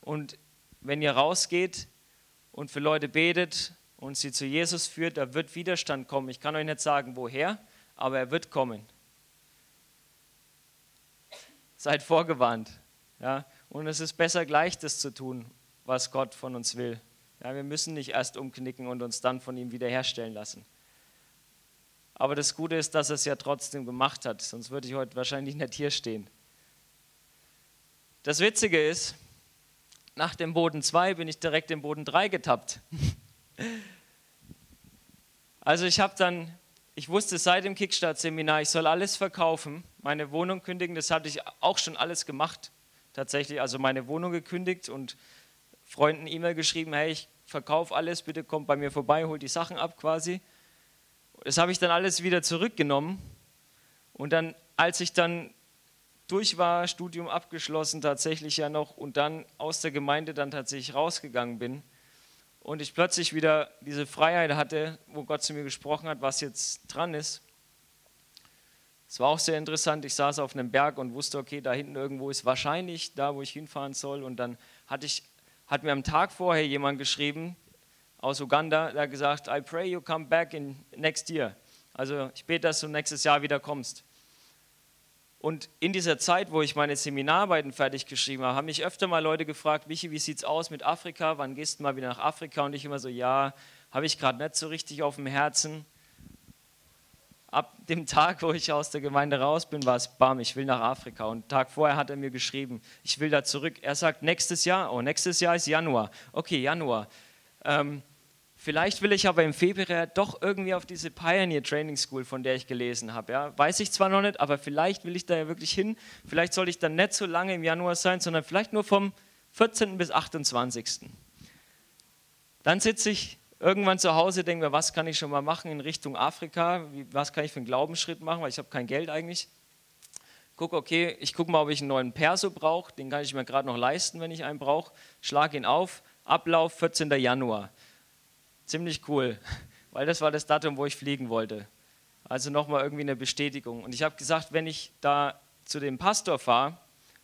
und wenn ihr rausgeht und für Leute betet und sie zu Jesus führt, da wird Widerstand kommen. Ich kann euch nicht sagen, woher, aber er wird kommen. Seid vorgewarnt. Ja? Und es ist besser, gleich das zu tun, was Gott von uns will. Ja, wir müssen nicht erst umknicken und uns dann von ihm wiederherstellen lassen. Aber das Gute ist, dass er es ja trotzdem gemacht hat, sonst würde ich heute wahrscheinlich nicht hier stehen. Das Witzige ist, nach dem Boden 2 bin ich direkt im Boden 3 getappt. Also ich habe dann, ich wusste seit dem Kickstart-Seminar, ich soll alles verkaufen, meine Wohnung kündigen, das hatte ich auch schon alles gemacht, tatsächlich, also meine Wohnung gekündigt und Freunden E-Mail geschrieben, hey, ich verkaufe alles, bitte kommt bei mir vorbei, holt die Sachen ab quasi. Das habe ich dann alles wieder zurückgenommen. Und dann, als ich dann durch war, Studium abgeschlossen tatsächlich ja noch und dann aus der Gemeinde dann tatsächlich rausgegangen bin und ich plötzlich wieder diese Freiheit hatte, wo Gott zu mir gesprochen hat, was jetzt dran ist. Es war auch sehr interessant, ich saß auf einem Berg und wusste, okay, da hinten irgendwo ist wahrscheinlich da, wo ich hinfahren soll und dann hatte ich hat mir am Tag vorher jemand geschrieben aus Uganda, der gesagt, I pray you come back in next year. Also ich bete, dass du nächstes Jahr wieder kommst. Und in dieser Zeit, wo ich meine Seminararbeiten fertig geschrieben habe, haben mich öfter mal Leute gefragt, Michi, wie sieht es aus mit Afrika? Wann gehst du mal wieder nach Afrika? Und ich immer so, ja, habe ich gerade nicht so richtig auf dem Herzen ab dem Tag, wo ich aus der Gemeinde raus bin, war es, bam, ich will nach Afrika. Und Tag vorher hat er mir geschrieben, ich will da zurück. Er sagt, nächstes Jahr, oh, nächstes Jahr ist Januar. Okay, Januar. Ähm, vielleicht will ich aber im Februar doch irgendwie auf diese Pioneer Training School, von der ich gelesen habe. Ja? Weiß ich zwar noch nicht, aber vielleicht will ich da ja wirklich hin. Vielleicht soll ich dann nicht so lange im Januar sein, sondern vielleicht nur vom 14. bis 28. Dann sitze ich irgendwann zu Hause denken wir, was kann ich schon mal machen in Richtung Afrika? Was kann ich für einen Glaubensschritt machen, weil ich habe kein Geld eigentlich. gucke, okay, ich gucke mal, ob ich einen neuen Perso brauche. Den kann ich mir gerade noch leisten, wenn ich einen brauche. Schlage ihn auf. Ablauf 14. Januar. Ziemlich cool, weil das war das Datum, wo ich fliegen wollte. Also nochmal irgendwie eine Bestätigung. Und ich habe gesagt, wenn ich da zu dem Pastor fahre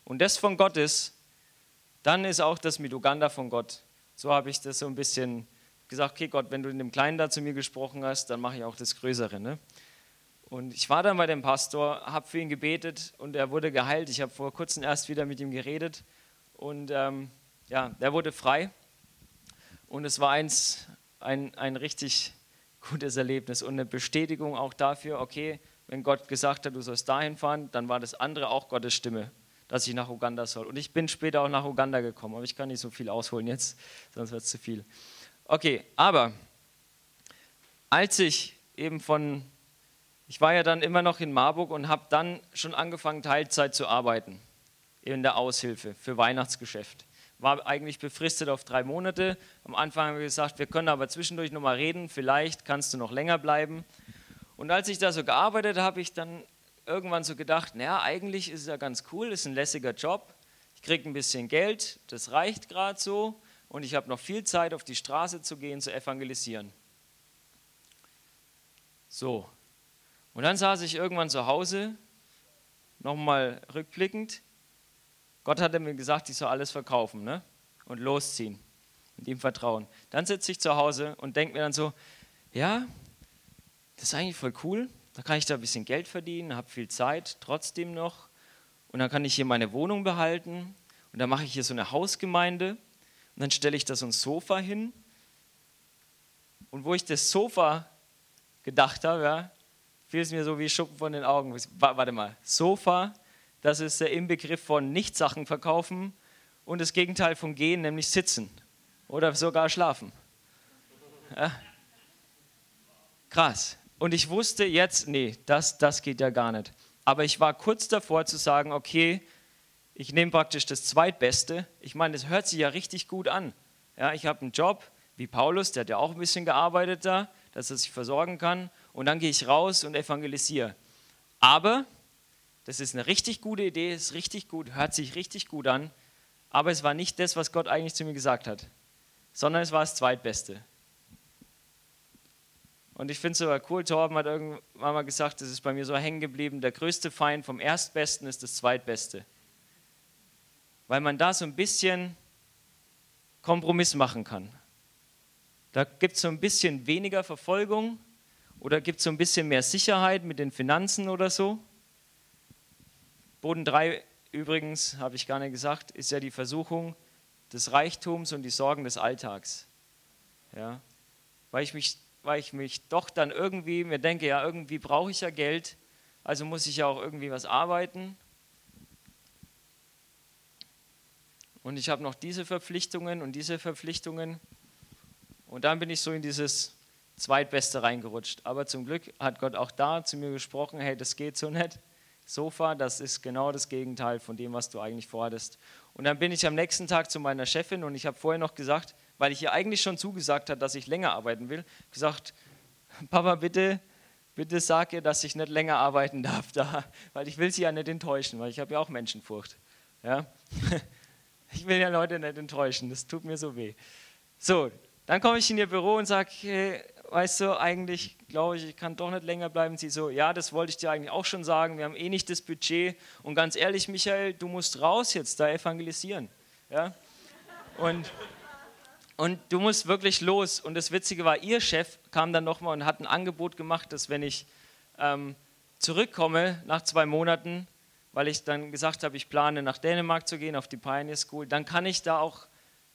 und das von Gott ist, dann ist auch das mit Uganda von Gott. So habe ich das so ein bisschen gesagt, okay Gott, wenn du in dem Kleinen da zu mir gesprochen hast, dann mache ich auch das Größere. Ne? Und ich war dann bei dem Pastor, habe für ihn gebetet und er wurde geheilt. Ich habe vor kurzem erst wieder mit ihm geredet und ähm, ja, er wurde frei. Und es war eins, ein, ein richtig gutes Erlebnis und eine Bestätigung auch dafür, okay, wenn Gott gesagt hat, du sollst dahin fahren, dann war das andere auch Gottes Stimme, dass ich nach Uganda soll. Und ich bin später auch nach Uganda gekommen, aber ich kann nicht so viel ausholen jetzt, sonst wird es zu viel. Okay, aber als ich eben von, ich war ja dann immer noch in Marburg und habe dann schon angefangen, Teilzeit zu arbeiten in der Aushilfe für Weihnachtsgeschäft. War eigentlich befristet auf drei Monate. Am Anfang haben wir gesagt, wir können aber zwischendurch nochmal reden, vielleicht kannst du noch länger bleiben. Und als ich da so gearbeitet habe, habe ich dann irgendwann so gedacht, naja, eigentlich ist es ja ganz cool, ist ein lässiger Job, ich kriege ein bisschen Geld, das reicht gerade so und ich habe noch viel Zeit, auf die Straße zu gehen, zu evangelisieren. So, und dann saß ich irgendwann zu Hause, nochmal rückblickend, Gott hatte mir gesagt, ich soll alles verkaufen ne? und losziehen und ihm vertrauen. Dann sitze ich zu Hause und denke mir dann so, ja, das ist eigentlich voll cool, da kann ich da ein bisschen Geld verdienen, habe viel Zeit trotzdem noch und dann kann ich hier meine Wohnung behalten und dann mache ich hier so eine Hausgemeinde und dann stelle ich da so ein Sofa hin und wo ich das Sofa gedacht habe, ja, fiel es mir so wie Schuppen von den Augen. Warte mal, Sofa, das ist der Inbegriff von Nicht-Sachen verkaufen und das Gegenteil von gehen, nämlich sitzen oder sogar schlafen. Ja. Krass. Und ich wusste jetzt, nee, das, das geht ja gar nicht. Aber ich war kurz davor zu sagen, okay, ich nehme praktisch das Zweitbeste. Ich meine, das hört sich ja richtig gut an. Ja, ich habe einen Job, wie Paulus, der hat ja auch ein bisschen gearbeitet da, dass er sich versorgen kann. Und dann gehe ich raus und evangelisiere. Aber, das ist eine richtig gute Idee, ist richtig gut, hört sich richtig gut an. Aber es war nicht das, was Gott eigentlich zu mir gesagt hat, sondern es war das Zweitbeste. Und ich finde es aber cool, Torben hat irgendwann mal gesagt, das ist bei mir so hängen geblieben, der größte Feind vom Erstbesten ist das Zweitbeste. Weil man da so ein bisschen Kompromiss machen kann. Da gibt es so ein bisschen weniger Verfolgung oder gibt es so ein bisschen mehr Sicherheit mit den Finanzen oder so. Boden 3 übrigens, habe ich gar nicht gesagt, ist ja die Versuchung des Reichtums und die Sorgen des Alltags. Ja, weil ich mich weil ich mich doch dann irgendwie mir denke, ja, irgendwie brauche ich ja Geld, also muss ich ja auch irgendwie was arbeiten. Und ich habe noch diese Verpflichtungen und diese Verpflichtungen. Und dann bin ich so in dieses Zweitbeste reingerutscht. Aber zum Glück hat Gott auch da zu mir gesprochen, hey, das geht so nicht. Sofa, das ist genau das Gegenteil von dem, was du eigentlich vorhattest. Und dann bin ich am nächsten Tag zu meiner Chefin und ich habe vorher noch gesagt, weil ich ihr eigentlich schon zugesagt habe, dass ich länger arbeiten will, gesagt, Papa, bitte, bitte sag ihr, dass ich nicht länger arbeiten darf da, weil ich will sie ja nicht enttäuschen, weil ich habe ja auch Menschenfurcht. Ja? Ich will ja Leute nicht enttäuschen, das tut mir so weh. So, dann komme ich in ihr Büro und sage, hey, weißt du, eigentlich glaube ich, ich kann doch nicht länger bleiben. Sie so, ja, das wollte ich dir eigentlich auch schon sagen, wir haben eh nicht das Budget. Und ganz ehrlich, Michael, du musst raus jetzt da evangelisieren. Ja? Und und du musst wirklich los. Und das Witzige war, ihr Chef kam dann nochmal und hat ein Angebot gemacht, dass wenn ich ähm, zurückkomme nach zwei Monaten, weil ich dann gesagt habe, ich plane nach Dänemark zu gehen, auf die Pioneer School, dann kann ich da auch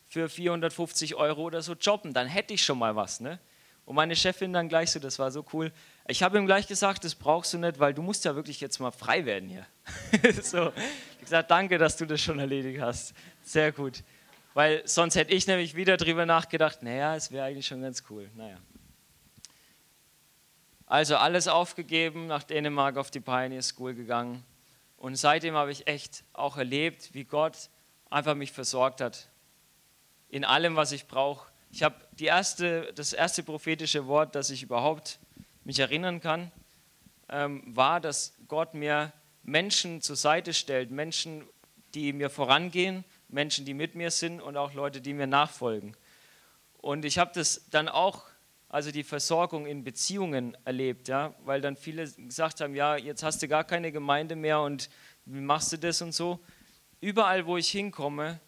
für 450 Euro oder so jobben. Dann hätte ich schon mal was. Ne? Und meine Chefin dann gleich so, das war so cool. Ich habe ihm gleich gesagt, das brauchst du nicht, weil du musst ja wirklich jetzt mal frei werden hier. so, ich gesagt, danke, dass du das schon erledigt hast. Sehr gut. Weil sonst hätte ich nämlich wieder drüber nachgedacht, naja, es wäre eigentlich schon ganz cool. Naja. Also alles aufgegeben, nach Dänemark auf die Pioneer School gegangen. Und seitdem habe ich echt auch erlebt, wie Gott einfach mich versorgt hat. In allem, was ich brauche. Ich habe erste, das erste prophetische Wort, das ich überhaupt mich erinnern kann, ähm, war, dass Gott mir Menschen zur Seite stellt, Menschen, die mir vorangehen, Menschen, die mit mir sind und auch Leute, die mir nachfolgen. Und ich habe das dann auch, also die Versorgung in Beziehungen erlebt, ja, weil dann viele gesagt haben, ja, jetzt hast du gar keine Gemeinde mehr und wie machst du das und so. Überall, wo ich hinkomme,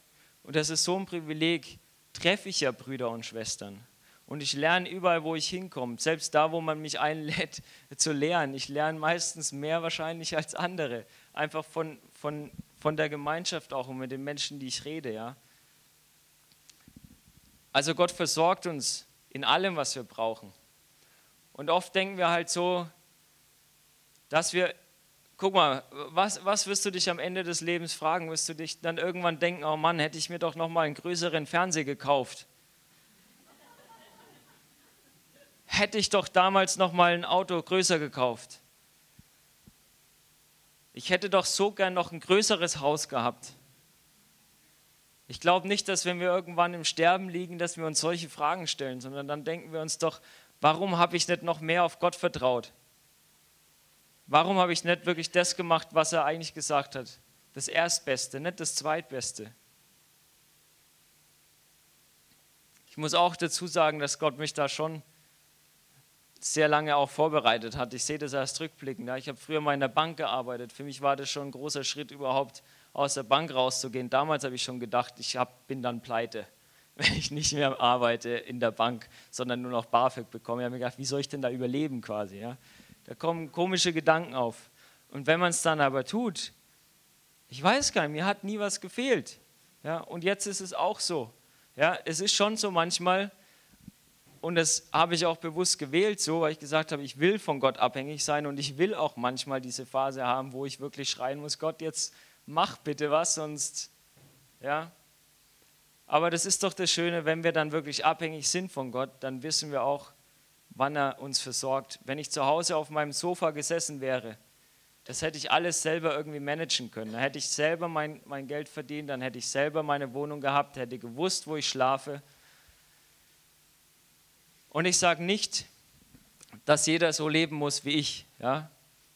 und das ist so ein Privileg, treffe ich ja Brüder und Schwestern. Und ich lerne überall, wo ich hinkomme, selbst da, wo man mich einlädt zu lernen. Ich lerne meistens mehr wahrscheinlich als andere, einfach von, von, von der Gemeinschaft auch und mit den Menschen, die ich rede. Ja. Also Gott versorgt uns in allem, was wir brauchen. Und oft denken wir halt so, dass wir, guck mal, was, was wirst du dich am Ende des Lebens fragen? Wirst du dich dann irgendwann denken, oh Mann, hätte ich mir doch nochmal einen größeren Fernseher gekauft? hätte ich doch damals noch mal ein Auto größer gekauft. Ich hätte doch so gern noch ein größeres Haus gehabt. Ich glaube nicht, dass wenn wir irgendwann im Sterben liegen, dass wir uns solche Fragen stellen, sondern dann denken wir uns doch, warum habe ich nicht noch mehr auf Gott vertraut? Warum habe ich nicht wirklich das gemacht, was er eigentlich gesagt hat? Das Erstbeste, nicht das Zweitbeste. Ich muss auch dazu sagen, dass Gott mich da schon sehr lange auch vorbereitet hat. Ich sehe das erst rückblickend. Ich habe früher mal in der Bank gearbeitet. Für mich war das schon ein großer Schritt, überhaupt aus der Bank rauszugehen. Damals habe ich schon gedacht, ich bin dann pleite, wenn ich nicht mehr arbeite in der Bank, sondern nur noch BAföG bekomme. Ich habe mir gedacht, wie soll ich denn da überleben quasi? Da kommen komische Gedanken auf. Und wenn man es dann aber tut, ich weiß gar nicht, mir hat nie was gefehlt. Ja. Und jetzt ist es auch so. Ja. Es ist schon so manchmal, und das habe ich auch bewusst gewählt, so, weil ich gesagt habe, ich will von Gott abhängig sein und ich will auch manchmal diese Phase haben, wo ich wirklich schreien muss, Gott, jetzt mach bitte was, sonst, ja. Aber das ist doch das Schöne, wenn wir dann wirklich abhängig sind von Gott, dann wissen wir auch, wann er uns versorgt. Wenn ich zu Hause auf meinem Sofa gesessen wäre, das hätte ich alles selber irgendwie managen können. Dann hätte ich selber mein, mein Geld verdient, dann hätte ich selber meine Wohnung gehabt, hätte gewusst, wo ich schlafe und ich sage nicht, dass jeder so leben muss wie ich, ja?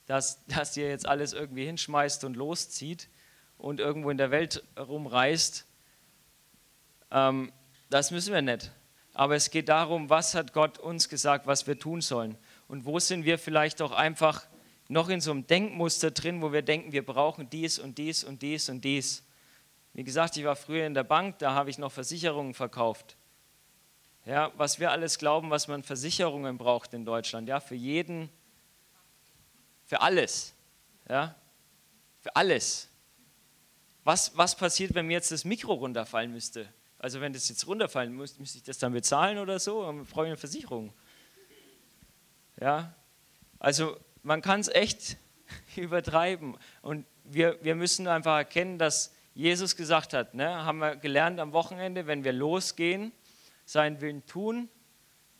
dass, dass ihr jetzt alles irgendwie hinschmeißt und loszieht und irgendwo in der Welt rumreist. Ähm, das müssen wir nicht. Aber es geht darum, was hat Gott uns gesagt, was wir tun sollen. Und wo sind wir vielleicht auch einfach noch in so einem Denkmuster drin, wo wir denken, wir brauchen dies und dies und dies und dies. Wie gesagt, ich war früher in der Bank, da habe ich noch Versicherungen verkauft. Ja, was wir alles glauben, was man Versicherungen braucht in Deutschland, ja, für jeden, für alles, ja, für alles. Was, was passiert, wenn mir jetzt das Mikro runterfallen müsste? Also wenn das jetzt runterfallen müsste, müsste ich das dann bezahlen oder so? Dann brauche ich eine Versicherung. Ja, also man kann es echt übertreiben. Und wir, wir müssen einfach erkennen, dass Jesus gesagt hat, ne, haben wir gelernt am Wochenende, wenn wir losgehen, seinen Willen tun.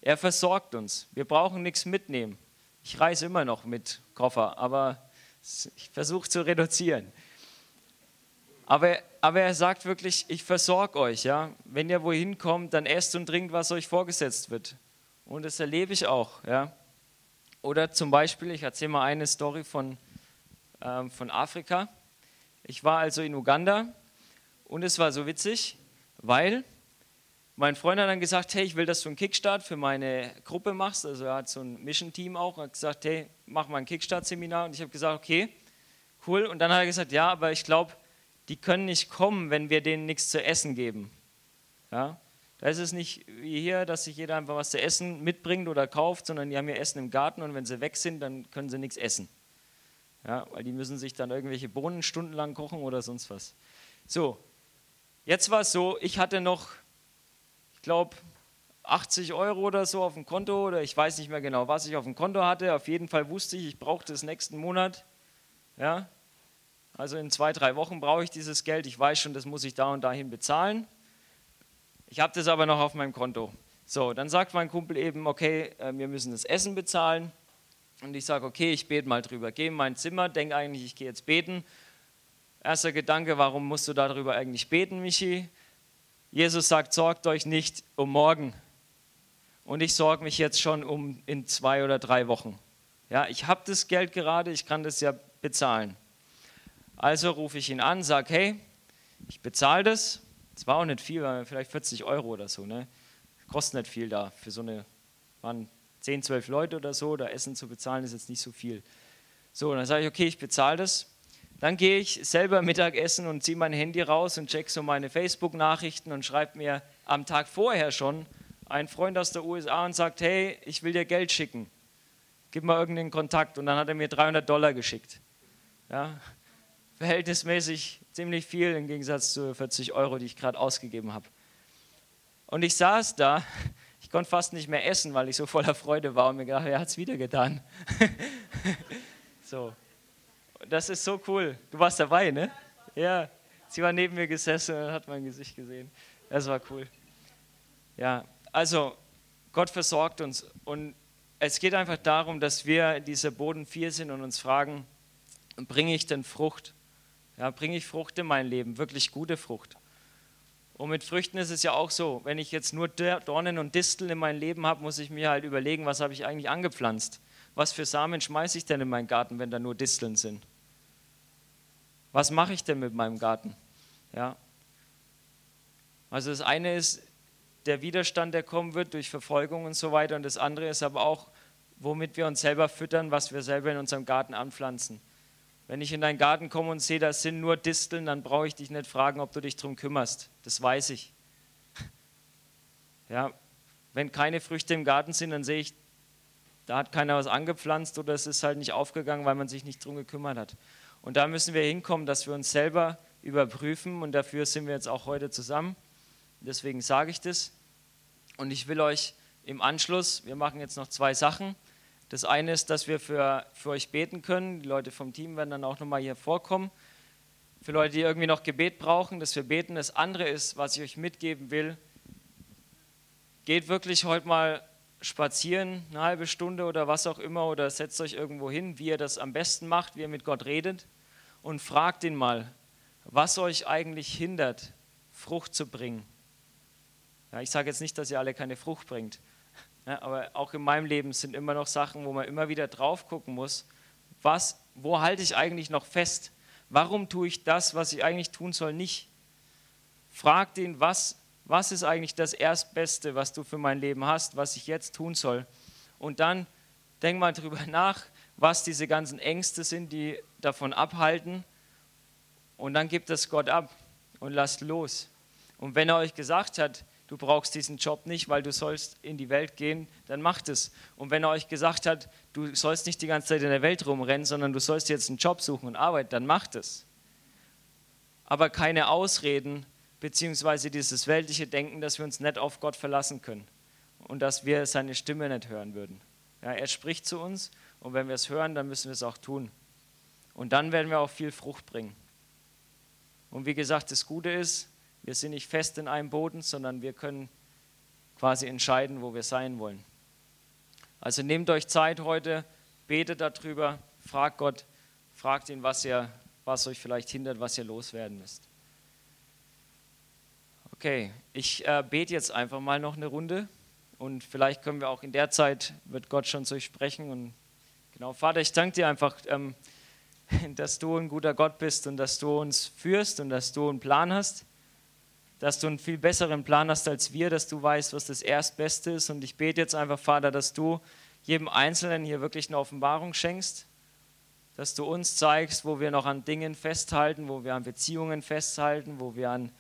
Er versorgt uns. Wir brauchen nichts mitnehmen. Ich reise immer noch mit Koffer, aber ich versuche zu reduzieren. Aber, aber er sagt wirklich, ich versorge euch. Ja? Wenn ihr wohin kommt, dann esst und trinkt, was euch vorgesetzt wird. Und das erlebe ich auch. Ja? Oder zum Beispiel, ich erzähle mal eine Story von, ähm, von Afrika. Ich war also in Uganda und es war so witzig, weil mein Freund hat dann gesagt, hey, ich will, dass du einen Kickstart für meine Gruppe machst. Also er hat so ein Mission-Team auch. Er hat gesagt, hey, mach mal ein Kickstart-Seminar. Und ich habe gesagt, okay, cool. Und dann hat er gesagt, ja, aber ich glaube, die können nicht kommen, wenn wir denen nichts zu essen geben. Ja? Da ist es nicht wie hier, dass sich jeder einfach was zu essen mitbringt oder kauft, sondern die haben ihr Essen im Garten und wenn sie weg sind, dann können sie nichts essen. Ja, weil die müssen sich dann irgendwelche Bohnen stundenlang kochen oder sonst was. So, jetzt war es so, ich hatte noch ich glaube, 80 Euro oder so auf dem Konto oder ich weiß nicht mehr genau, was ich auf dem Konto hatte. Auf jeden Fall wusste ich, ich brauchte es nächsten Monat. Ja? Also in zwei, drei Wochen brauche ich dieses Geld. Ich weiß schon, das muss ich da und dahin bezahlen. Ich habe das aber noch auf meinem Konto. So, dann sagt mein Kumpel eben, okay, äh, wir müssen das Essen bezahlen. Und ich sage, okay, ich bete mal drüber. Gehe in mein Zimmer, denke eigentlich, ich gehe jetzt beten. Erster Gedanke, warum musst du darüber eigentlich beten, Michi? Jesus sagt, sorgt euch nicht um morgen. Und ich sorge mich jetzt schon um in zwei oder drei Wochen. Ja, ich habe das Geld gerade, ich kann das ja bezahlen. Also rufe ich ihn an, sage, hey, ich bezahle das. Es war auch nicht viel, vielleicht 40 Euro oder so. Ne? Kostet nicht viel da. Für so eine, waren 10, 12 Leute oder so, da Essen zu bezahlen ist jetzt nicht so viel. So, dann sage ich, okay, ich bezahle das. Dann gehe ich selber Mittagessen und ziehe mein Handy raus und check so meine Facebook-Nachrichten und schreibe mir am Tag vorher schon ein Freund aus der USA und sagt, hey, ich will dir Geld schicken. Gib mal irgendeinen Kontakt. Und dann hat er mir 300 Dollar geschickt. Ja, verhältnismäßig ziemlich viel im Gegensatz zu 40 Euro, die ich gerade ausgegeben habe. Und ich saß da, ich konnte fast nicht mehr essen, weil ich so voller Freude war und mir gedacht, er hat es wieder getan. so, das ist so cool. Du warst dabei, ne? Ja, sie war neben mir gesessen und hat mein Gesicht gesehen. Das war cool. Ja, also Gott versorgt uns und es geht einfach darum, dass wir dieser Boden 4 sind und uns fragen, bringe ich denn Frucht? Ja, bringe ich Frucht in mein Leben, wirklich gute Frucht? Und mit Früchten ist es ja auch so, wenn ich jetzt nur Dornen und Disteln in meinem Leben habe, muss ich mir halt überlegen, was habe ich eigentlich angepflanzt? Was für Samen schmeiße ich denn in meinen Garten, wenn da nur Disteln sind? Was mache ich denn mit meinem Garten? Ja. Also das eine ist der Widerstand, der kommen wird durch Verfolgung und so weiter. Und das andere ist aber auch, womit wir uns selber füttern, was wir selber in unserem Garten anpflanzen. Wenn ich in deinen Garten komme und sehe, da sind nur Disteln, dann brauche ich dich nicht fragen, ob du dich darum kümmerst. Das weiß ich. Ja, wenn keine Früchte im Garten sind, dann sehe ich, da hat keiner was angepflanzt oder es ist halt nicht aufgegangen, weil man sich nicht darum gekümmert hat. Und da müssen wir hinkommen, dass wir uns selber überprüfen und dafür sind wir jetzt auch heute zusammen. Deswegen sage ich das. Und ich will euch im Anschluss, wir machen jetzt noch zwei Sachen. Das eine ist, dass wir für, für euch beten können. Die Leute vom Team werden dann auch nochmal hier vorkommen. Für Leute, die irgendwie noch Gebet brauchen, dass wir beten. Das andere ist, was ich euch mitgeben will, geht wirklich heute mal spazieren, eine halbe Stunde oder was auch immer, oder setzt euch irgendwo hin, wie ihr das am besten macht, wie ihr mit Gott redet und fragt ihn mal, was euch eigentlich hindert, Frucht zu bringen. Ja, ich sage jetzt nicht, dass ihr alle keine Frucht bringt, ja, aber auch in meinem Leben sind immer noch Sachen, wo man immer wieder drauf gucken muss, was, wo halte ich eigentlich noch fest? Warum tue ich das, was ich eigentlich tun soll, nicht? Fragt ihn, was, was ist eigentlich das Erstbeste, was du für mein Leben hast, was ich jetzt tun soll? Und dann denk mal drüber nach, was diese ganzen Ängste sind, die davon abhalten. Und dann gibt es Gott ab und lasst los. Und wenn er euch gesagt hat, du brauchst diesen Job nicht, weil du sollst in die Welt gehen, dann macht es. Und wenn er euch gesagt hat, du sollst nicht die ganze Zeit in der Welt rumrennen, sondern du sollst jetzt einen Job suchen und arbeiten, dann macht es. Aber keine Ausreden, beziehungsweise dieses weltliche Denken, dass wir uns nicht auf Gott verlassen können und dass wir seine Stimme nicht hören würden. Ja, er spricht zu uns und wenn wir es hören, dann müssen wir es auch tun. Und dann werden wir auch viel Frucht bringen. Und wie gesagt, das Gute ist, wir sind nicht fest in einem Boden, sondern wir können quasi entscheiden, wo wir sein wollen. Also nehmt euch Zeit heute, betet darüber, fragt Gott, fragt ihn, was, ihr, was euch vielleicht hindert, was ihr loswerden müsst. Okay, ich äh, bete jetzt einfach mal noch eine Runde und vielleicht können wir auch in der Zeit, wird Gott schon zu euch sprechen. Und genau, Vater, ich danke dir einfach, ähm, dass du ein guter Gott bist und dass du uns führst und dass du einen Plan hast, dass du einen viel besseren Plan hast als wir, dass du weißt, was das Erstbeste ist. Und ich bete jetzt einfach, Vater, dass du jedem Einzelnen hier wirklich eine Offenbarung schenkst, dass du uns zeigst, wo wir noch an Dingen festhalten, wo wir an Beziehungen festhalten, wo wir an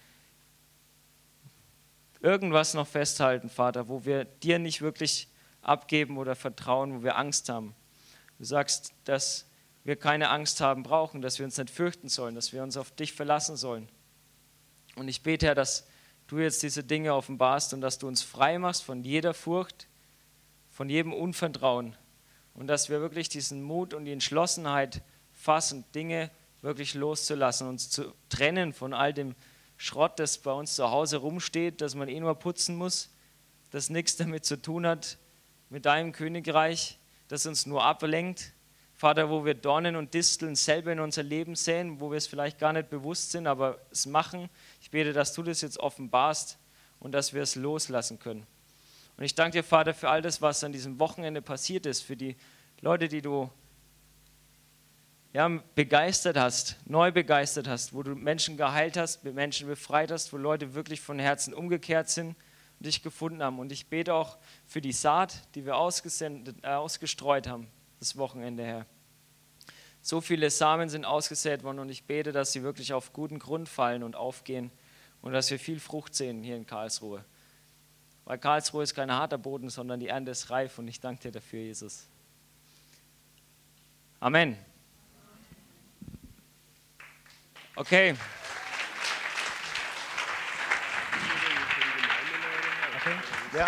irgendwas noch festhalten, Vater, wo wir dir nicht wirklich abgeben oder vertrauen, wo wir Angst haben. Du sagst, dass wir keine Angst haben brauchen, dass wir uns nicht fürchten sollen, dass wir uns auf dich verlassen sollen. Und ich bete, Herr, dass du jetzt diese Dinge offenbarst und dass du uns frei machst von jeder Furcht, von jedem Unvertrauen und dass wir wirklich diesen Mut und die Entschlossenheit fassen, Dinge wirklich loszulassen, uns zu trennen von all dem Schrott, das bei uns zu Hause rumsteht, das man eh nur putzen muss, das nichts damit zu tun hat mit deinem Königreich, das uns nur ablenkt. Vater, wo wir Dornen und Disteln selber in unser Leben sehen, wo wir es vielleicht gar nicht bewusst sind, aber es machen. Ich bete, dass du das jetzt offenbarst und dass wir es loslassen können. Und ich danke dir, Vater, für all das, was an diesem Wochenende passiert ist, für die Leute, die du ja, begeistert hast, neu begeistert hast, wo du Menschen geheilt hast, Menschen befreit hast, wo Leute wirklich von Herzen umgekehrt sind und dich gefunden haben. Und ich bete auch für die Saat, die wir ausgesendet, äh, ausgestreut haben, das Wochenende, Herr. So viele Samen sind ausgesät worden und ich bete, dass sie wirklich auf guten Grund fallen und aufgehen und dass wir viel Frucht sehen hier in Karlsruhe. Weil Karlsruhe ist kein harter Boden, sondern die Ernte ist reif und ich danke dir dafür, Jesus. Amen. Okay. okay.